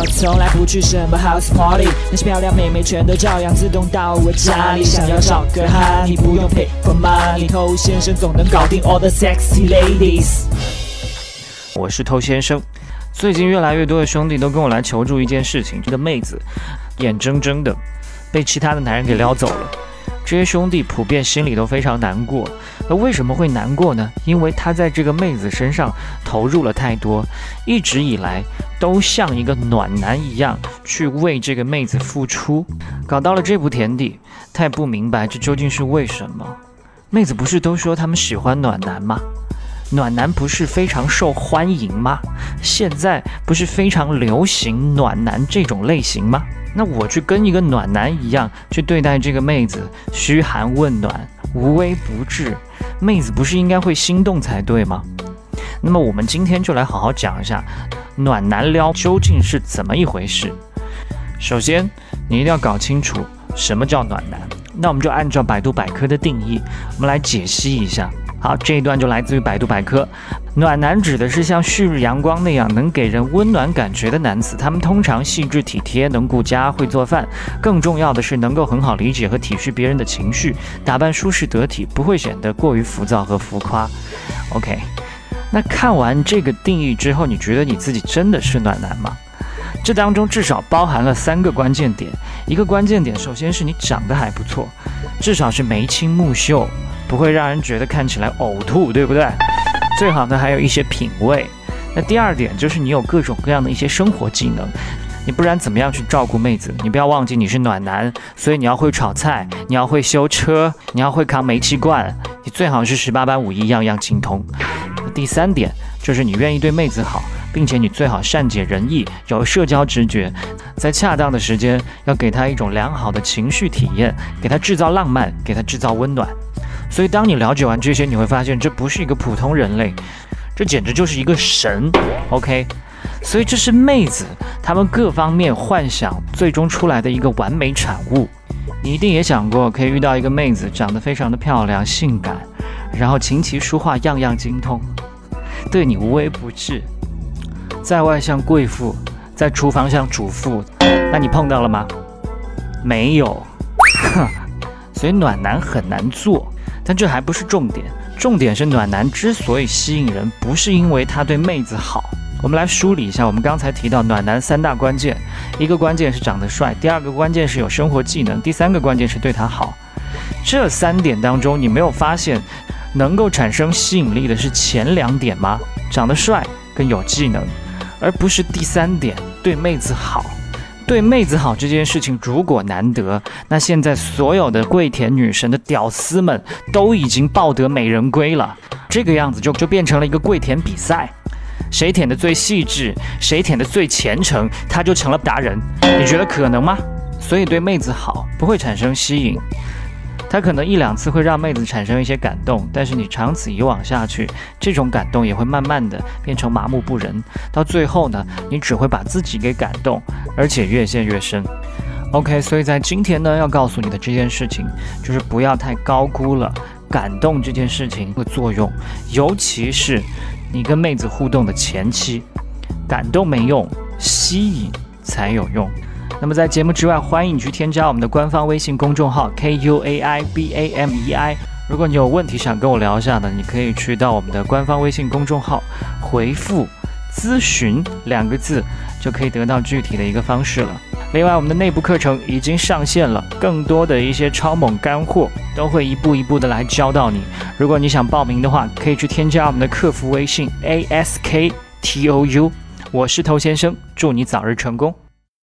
我从来不去什么 house party，那些漂亮妹妹全都照样自动到我家里。想要找个哈，你不用 pay for money，偷先生总能搞定 all the sexy ladies。我是偷先生。最近越来越多的兄弟都跟我来求助一件事情：这个妹子眼睁睁的被其他的男人给撩走了。这些兄弟普遍心里都非常难过。那为什么会难过呢？因为他在这个妹子身上投入了太多，一直以来都像一个暖男一样去为这个妹子付出，搞到了这步田地，他也不明白这究竟是为什么。妹子不是都说他们喜欢暖男吗？暖男不是非常受欢迎吗？现在不是非常流行暖男这种类型吗？那我去跟一个暖男一样去对待这个妹子，嘘寒问暖，无微不至，妹子不是应该会心动才对吗？那么我们今天就来好好讲一下，暖男撩究竟是怎么一回事。首先，你一定要搞清楚什么叫暖男。那我们就按照百度百科的定义，我们来解析一下。好，这一段就来自于百度百科。暖男指的是像旭日阳光那样能给人温暖感觉的男子，他们通常细致体贴，能顾家，会做饭，更重要的是能够很好理解和体恤别人的情绪，打扮舒适得体，不会显得过于浮躁和浮夸。OK，那看完这个定义之后，你觉得你自己真的是暖男吗？这当中至少包含了三个关键点。一个关键点，首先是你长得还不错，至少是眉清目秀。不会让人觉得看起来呕吐，对不对？最好呢还有一些品味。那第二点就是你有各种各样的一些生活技能，你不然怎么样去照顾妹子？你不要忘记你是暖男，所以你要会炒菜，你要会修车，你要会扛煤气罐，你最好是十八般武艺样样精通。第三点就是你愿意对妹子好，并且你最好善解人意，有社交直觉，在恰当的时间要给她一种良好的情绪体验，给她制造浪漫，给她制造温暖。所以，当你了解完这些，你会发现这不是一个普通人类，这简直就是一个神。OK，所以这是妹子她们各方面幻想最终出来的一个完美产物。你一定也想过，可以遇到一个妹子，长得非常的漂亮、性感，然后琴棋书画样样精通，对你无微不至，在外像贵妇，在厨房像主妇。那你碰到了吗？没有。哼，所以暖男很难做。但这还不是重点，重点是暖男之所以吸引人，不是因为他对妹子好。我们来梳理一下，我们刚才提到暖男三大关键，一个关键是长得帅，第二个关键是有生活技能，第三个关键是对他好。这三点当中，你没有发现能够产生吸引力的是前两点吗？长得帅跟有技能，而不是第三点对妹子好。对妹子好这件事情如果难得，那现在所有的跪舔女神的屌丝们都已经抱得美人归了，这个样子就就变成了一个跪舔比赛，谁舔的最细致，谁舔的最虔诚，他就成了达人。你觉得可能吗？所以对妹子好不会产生吸引。他可能一两次会让妹子产生一些感动，但是你长此以往下去，这种感动也会慢慢的变成麻木不仁，到最后呢，你只会把自己给感动，而且越陷越深。OK，所以在今天呢，要告诉你的这件事情，就是不要太高估了感动这件事情的作用，尤其是你跟妹子互动的前期，感动没用，吸引才有用。那么在节目之外，欢迎你去添加我们的官方微信公众号 K U A I B A M E I。如果你有问题想跟我聊一下的，你可以去到我们的官方微信公众号回复“咨询”两个字，就可以得到具体的一个方式了。另外，我们的内部课程已经上线了，更多的一些超猛干货都会一步一步的来教到你。如果你想报名的话，可以去添加我们的客服微信 A S K T O U。我是头先生，祝你早日成功。